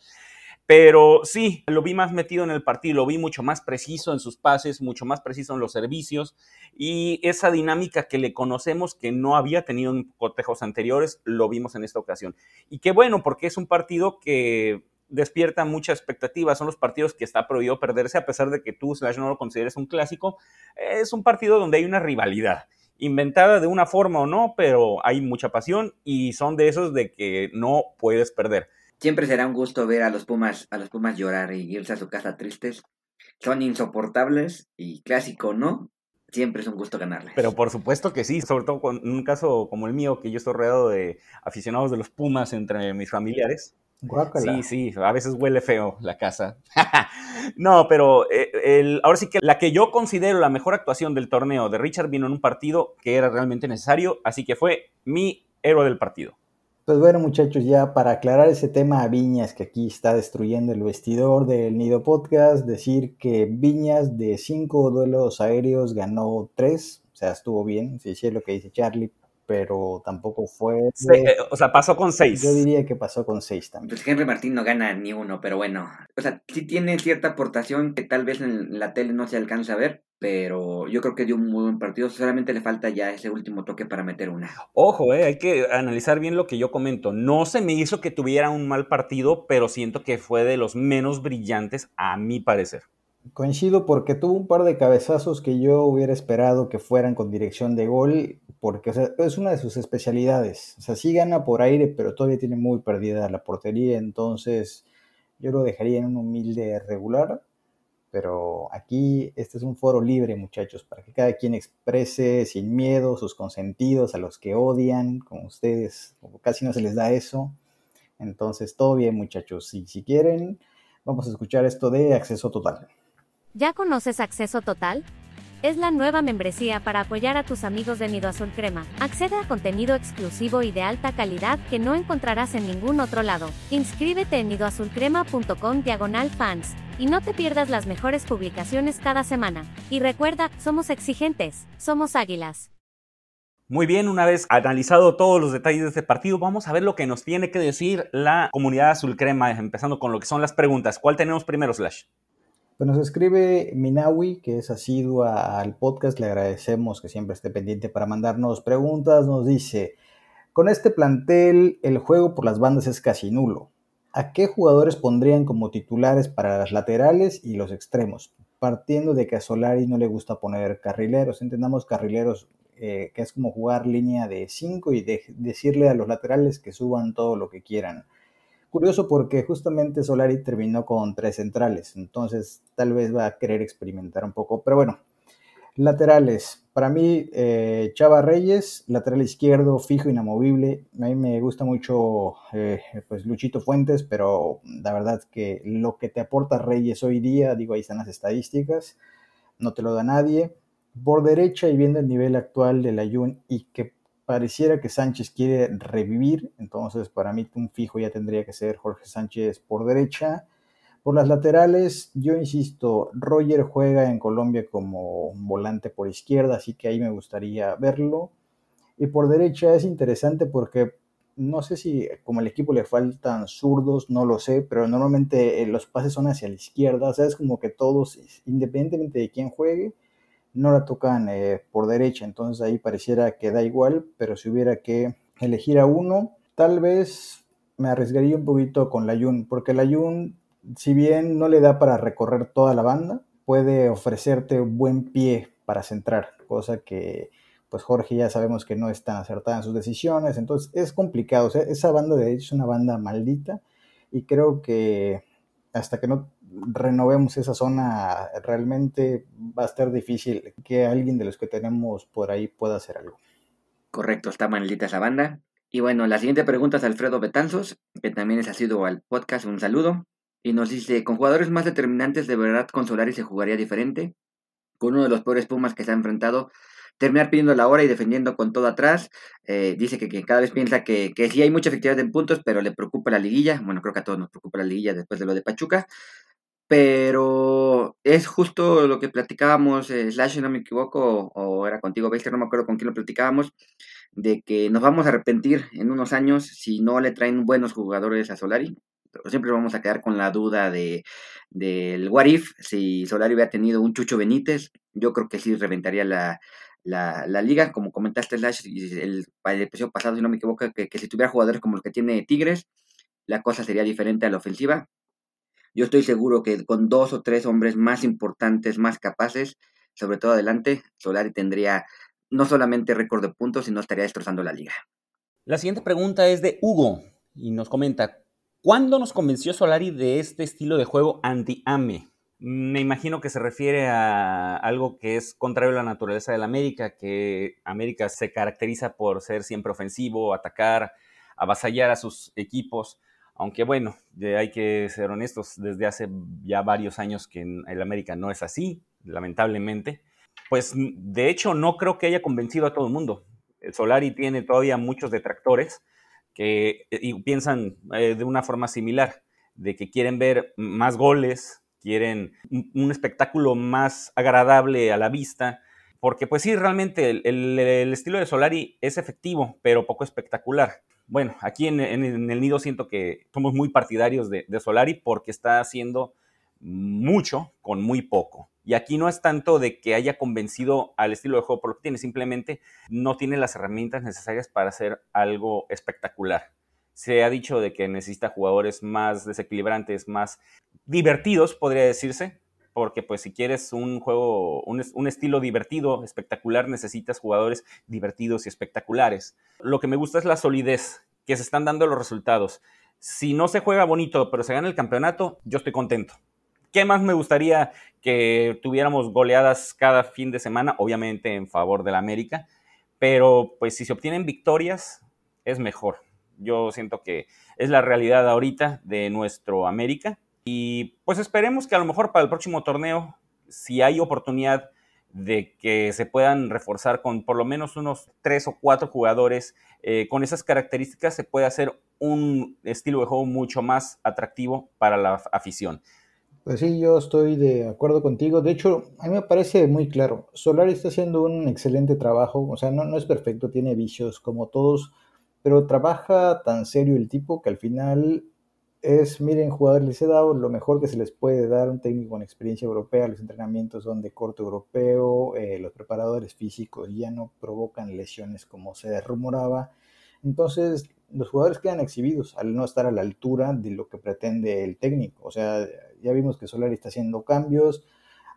Pero sí, lo vi más metido en el partido, lo vi mucho más preciso en sus pases, mucho más preciso en los servicios y esa dinámica que le conocemos que no había tenido en cotejos anteriores, lo vimos en esta ocasión. Y qué bueno, porque es un partido que despierta mucha expectativa. Son los partidos que está prohibido perderse, a pesar de que tú, Slash, no lo consideres un clásico. Es un partido donde hay una rivalidad inventada de una forma o no, pero hay mucha pasión y son de esos de que no puedes perder. Siempre será un gusto ver a los Pumas, a los Pumas llorar y irse a su casa tristes. Son insoportables y clásico no, siempre es un gusto ganarles. Pero por supuesto que sí, sobre todo en un caso como el mío, que yo estoy rodeado de aficionados de los Pumas entre mis familiares. Sí, sí, a veces huele feo la casa. no, pero eh, ahora sí que la que yo considero la mejor actuación del torneo de Richard vino en un partido que era realmente necesario, así que fue mi héroe del partido. Pues bueno, muchachos, ya para aclarar ese tema a Viñas que aquí está destruyendo el vestidor del Nido Podcast, decir que Viñas de cinco duelos aéreos ganó tres, o sea, estuvo bien, si es lo que dice Charlie, pero tampoco fue. Eh, o sea, pasó con seis. Yo diría que pasó con seis también. Pues Henry Martín no gana ni uno, pero bueno. O sea, sí tiene cierta aportación que tal vez en la tele no se alcanza a ver, pero yo creo que dio un muy buen partido. Solamente le falta ya ese último toque para meter una. Ojo, eh, hay que analizar bien lo que yo comento. No se me hizo que tuviera un mal partido, pero siento que fue de los menos brillantes, a mi parecer. Coincido porque tuvo un par de cabezazos que yo hubiera esperado que fueran con dirección de gol porque es una de sus especialidades. O sea, sí gana por aire, pero todavía tiene muy perdida la portería, entonces yo lo dejaría en un humilde regular. Pero aquí este es un foro libre, muchachos, para que cada quien exprese sin miedo sus consentidos a los que odian, como ustedes, casi no se les da eso. Entonces, todo bien, muchachos. Y si quieren, vamos a escuchar esto de acceso total. ¿Ya conoces acceso total? Es la nueva membresía para apoyar a tus amigos de Nido Azul Crema. Accede a contenido exclusivo y de alta calidad que no encontrarás en ningún otro lado. Inscríbete en nidoazulcrema.com diagonal fans y no te pierdas las mejores publicaciones cada semana. Y recuerda, somos exigentes, somos águilas. Muy bien, una vez analizado todos los detalles de este partido, vamos a ver lo que nos tiene que decir la comunidad azul crema, empezando con lo que son las preguntas. ¿Cuál tenemos primero, Slash? Pues nos escribe Minawi, que es asidua al podcast, le agradecemos que siempre esté pendiente para mandarnos preguntas. Nos dice, con este plantel el juego por las bandas es casi nulo. ¿A qué jugadores pondrían como titulares para las laterales y los extremos? Partiendo de que a Solari no le gusta poner carrileros, entendamos carrileros eh, que es como jugar línea de 5 y decirle a los laterales que suban todo lo que quieran. Curioso porque justamente Solari terminó con tres centrales, entonces tal vez va a querer experimentar un poco. Pero bueno, laterales. Para mí, eh, Chava Reyes, lateral izquierdo, fijo, inamovible. A mí me gusta mucho eh, pues Luchito Fuentes, pero la verdad que lo que te aporta Reyes hoy día, digo, ahí están las estadísticas, no te lo da nadie. Por derecha y viendo el nivel actual del Ayun y que pareciera que Sánchez quiere revivir, entonces para mí un fijo ya tendría que ser Jorge Sánchez por derecha. Por las laterales, yo insisto, Roger juega en Colombia como volante por izquierda, así que ahí me gustaría verlo. Y por derecha es interesante porque no sé si como al equipo le faltan zurdos, no lo sé, pero normalmente eh, los pases son hacia la izquierda, o sea, es como que todos, independientemente de quién juegue, no la tocan eh, por derecha, entonces ahí pareciera que da igual, pero si hubiera que elegir a uno, tal vez me arriesgaría un poquito con la Yun, porque la Yun, si bien no le da para recorrer toda la banda, puede ofrecerte un buen pie para centrar, cosa que pues Jorge ya sabemos que no es tan acertada en sus decisiones, entonces es complicado, esa banda de derecha es una banda maldita y creo que hasta que no renovemos esa zona, realmente va a estar difícil que alguien de los que tenemos por ahí pueda hacer algo. Correcto, está maldita esa banda. Y bueno, la siguiente pregunta es Alfredo Betanzos, que también es asiduo al podcast, un saludo. Y nos dice, con jugadores más determinantes, ¿de verdad con Solari se jugaría diferente? Con uno de los peores Pumas que se ha enfrentado, terminar pidiendo la hora y defendiendo con todo atrás. Eh, dice que, cada vez piensa que, que sí hay mucha efectividad en puntos, pero le preocupa la liguilla. Bueno, creo que a todos nos preocupa la liguilla después de lo de Pachuca. Pero es justo lo que platicábamos, eh, Slash, si no me equivoco, o, era contigo, Bester, no me acuerdo con quién lo platicábamos, de que nos vamos a arrepentir en unos años si no le traen buenos jugadores a Solari. Pero siempre vamos a quedar con la duda de del what if, si Solari hubiera tenido un Chucho Benítez, yo creo que sí reventaría la, la, la liga, como comentaste Slash, el, el episodio pasado, si no me equivoco, que, que si tuviera jugadores como los que tiene Tigres, la cosa sería diferente a la ofensiva yo estoy seguro que con dos o tres hombres más importantes, más capaces, sobre todo adelante, Solari tendría no solamente récord de puntos, sino estaría destrozando la liga. La siguiente pregunta es de Hugo y nos comenta, ¿cuándo nos convenció Solari de este estilo de juego anti-AME? Me imagino que se refiere a algo que es contrario a la naturaleza del América, que América se caracteriza por ser siempre ofensivo, atacar, avasallar a sus equipos. Aunque bueno, hay que ser honestos, desde hace ya varios años que en el América no es así, lamentablemente. Pues de hecho no creo que haya convencido a todo el mundo. El Solari tiene todavía muchos detractores que eh, piensan eh, de una forma similar, de que quieren ver más goles, quieren un, espectáculo más agradable a la vista, porque pues sí, realmente el estilo de Solari es efectivo, pero poco espectacular bueno, aquí en, el nido siento que somos muy partidarios de, Solari porque está haciendo mucho con muy poco. Y aquí no es tanto de que haya convencido al estilo de juego por lo que tiene, simplemente no tiene las herramientas necesarias para hacer algo espectacular. Se ha dicho de que necesita jugadores más desequilibrantes, más divertidos, podría decirse, porque pues si quieres un juego, un, estilo divertido, espectacular, necesitas jugadores divertidos y espectaculares. Lo que me gusta es la solidez, que se están dando los resultados. Si no se juega bonito, pero se gana el campeonato, yo estoy contento. ¿Qué más me gustaría que tuviéramos goleadas cada fin de semana? Obviamente en favor de la América, pero pues si se obtienen victorias, es mejor. Yo siento que es la realidad ahorita de nuestro América y pues esperemos que a lo mejor para el próximo torneo, si hay oportunidad de que se puedan reforzar con por lo menos unos tres o cuatro jugadores eh, con esas características, se puede hacer un estilo de juego mucho más atractivo para la afición. Pues sí, yo estoy de acuerdo contigo. De hecho, a mí me parece muy claro. Solari está haciendo un excelente trabajo. O sea, no, no es perfecto, tiene vicios como todos, pero trabaja tan serio el tipo que al final es, miren, jugadores, les he dado lo mejor que se les puede dar un técnico con experiencia europea, los entrenamientos son de corte europeo, eh, los preparadores físicos ya no provocan lesiones como se rumoraba, entonces los jugadores quedan exhibidos al no estar a la altura de lo que pretende el técnico, o sea, ya vimos que Solari está haciendo cambios,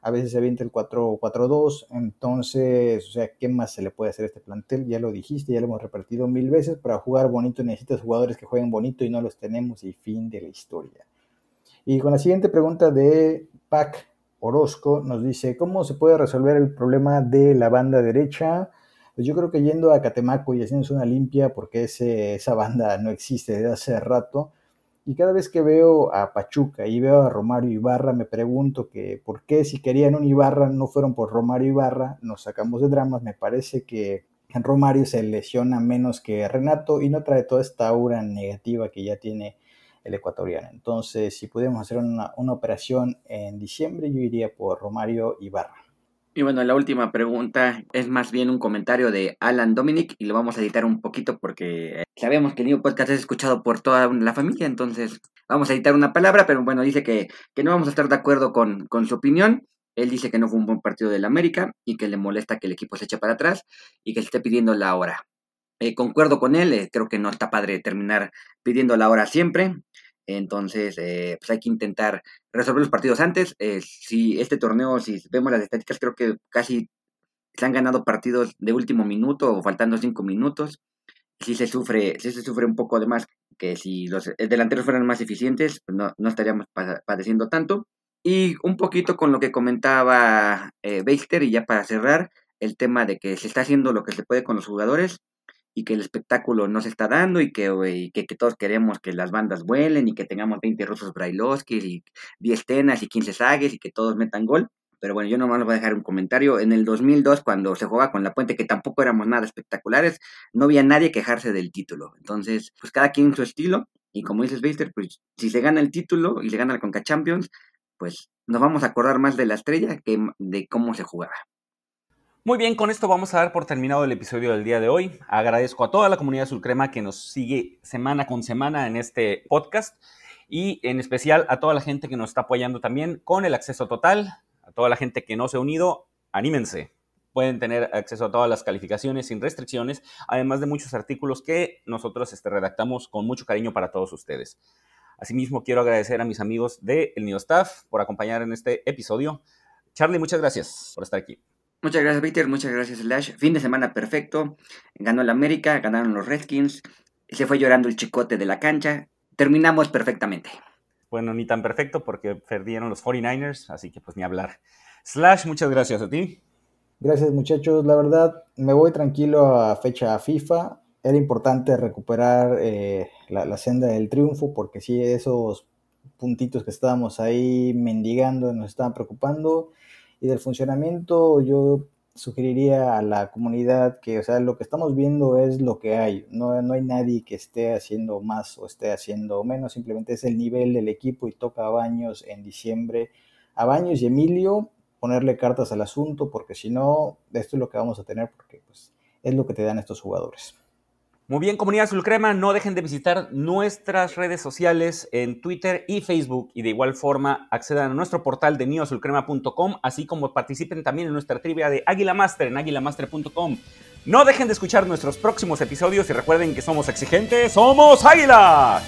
a veces se avienta el 4-4-2, entonces, o sea, ¿qué más se le puede hacer a este plantel? Ya lo dijiste, ya lo hemos repartido mil veces, para jugar bonito necesitas jugadores que jueguen bonito y no los tenemos y fin de la historia. Y con la siguiente pregunta de Pac Orozco, nos dice, ¿cómo se puede resolver el problema de la banda derecha? Pues yo creo que yendo a Catemaco y haciendo una limpia, porque ese, esa banda no existe desde hace rato, y cada vez que veo a Pachuca y veo a Romario Ibarra, me pregunto que por qué si querían un Ibarra no fueron por Romario Ibarra, nos sacamos de dramas, me parece que Romario se lesiona menos que Renato y no trae toda esta aura negativa que ya tiene el ecuatoriano. Entonces, si pudiéramos hacer una, una operación en diciembre, yo iría por Romario Ibarra. Y bueno, la última pregunta es más bien un comentario de Alan Dominic y lo vamos a editar un poquito porque eh, sabemos que el New Podcast es escuchado por toda la familia, entonces vamos a editar una palabra, pero bueno, dice que, que no vamos a estar de acuerdo con, con su opinión. Él dice que no fue un buen partido del América y que le molesta que el equipo se eche para atrás y que esté pidiendo la hora. Eh, concuerdo con él, eh, creo que no está padre terminar pidiendo la hora siempre. Entonces, eh, pues hay que intentar resolver los partidos antes. Eh, si este torneo, si vemos las estadísticas, creo que casi se han ganado partidos de último minuto o faltando cinco minutos. Si se sufre, si se sufre un poco de más que si los delanteros fueran más eficientes, pues no, no estaríamos padeciendo tanto. Y un poquito con lo que comentaba eh, Beister, y ya para cerrar, el tema de que se está haciendo lo que se puede con los jugadores y que el espectáculo no se está dando y que, que, todos queremos que las bandas vuelen y que tengamos 20 rusos Brailovskis y 10 Tenas y 15 Sagues y que todos metan gol. Pero bueno, yo nomás les voy a dejar un comentario. En el 2002, cuando se jugaba con la Puente, que tampoco éramos nada espectaculares, no había nadie quejarse del título. Entonces, pues cada quien su estilo. Y como dices, Beister, pues si se gana el título y se gana la Conca Champions, pues nos vamos a acordar más de la estrella que de cómo se jugaba. Muy bien, con esto vamos a dar por terminado el episodio del día de hoy. Agradezco a toda la comunidad Sulcrema que nos sigue semana con semana en este podcast y en especial a toda la gente que nos está apoyando también con el acceso total, a toda la gente que no se ha unido, anímense. Pueden tener acceso a todas las calificaciones sin restricciones, además de muchos artículos que nosotros este, redactamos con mucho cariño para todos ustedes. Asimismo, quiero agradecer a mis amigos de El Nido Staff por acompañar en este episodio. Charlie, muchas gracias por estar aquí. Muchas gracias, Peter. Muchas gracias, Slash. Fin de semana perfecto. Ganó el América, ganaron los Redskins. Se fue llorando el chicote de la cancha. Terminamos perfectamente. Bueno, ni tan perfecto porque perdieron los 49ers, así que pues ni hablar. Slash, muchas gracias a ti. Gracias, muchachos. La verdad, me voy tranquilo a fecha FIFA. Era importante recuperar eh, la, la senda del triunfo porque sí, esos puntitos que estábamos ahí mendigando nos estaban preocupando y del funcionamiento yo sugeriría a la comunidad que, o sea, lo que estamos viendo es lo que hay. No, no hay nadie que esté haciendo más o esté haciendo menos, simplemente es el nivel del equipo y toca a Baños en diciembre. A Baños y Emilio ponerle cartas al asunto, porque si no, esto es lo que vamos a tener, porque pues, es lo que te dan estos jugadores. Muy bien, comunidad Sulcrema, no dejen de visitar nuestras redes sociales en Twitter y Facebook y de igual forma accedan a nuestro portal de neosulcrema.com, así como participen también en nuestra trivia de Águila Master en águilamaster.com. No dejen de escuchar nuestros próximos episodios y recuerden que somos exigentes, somos águilas.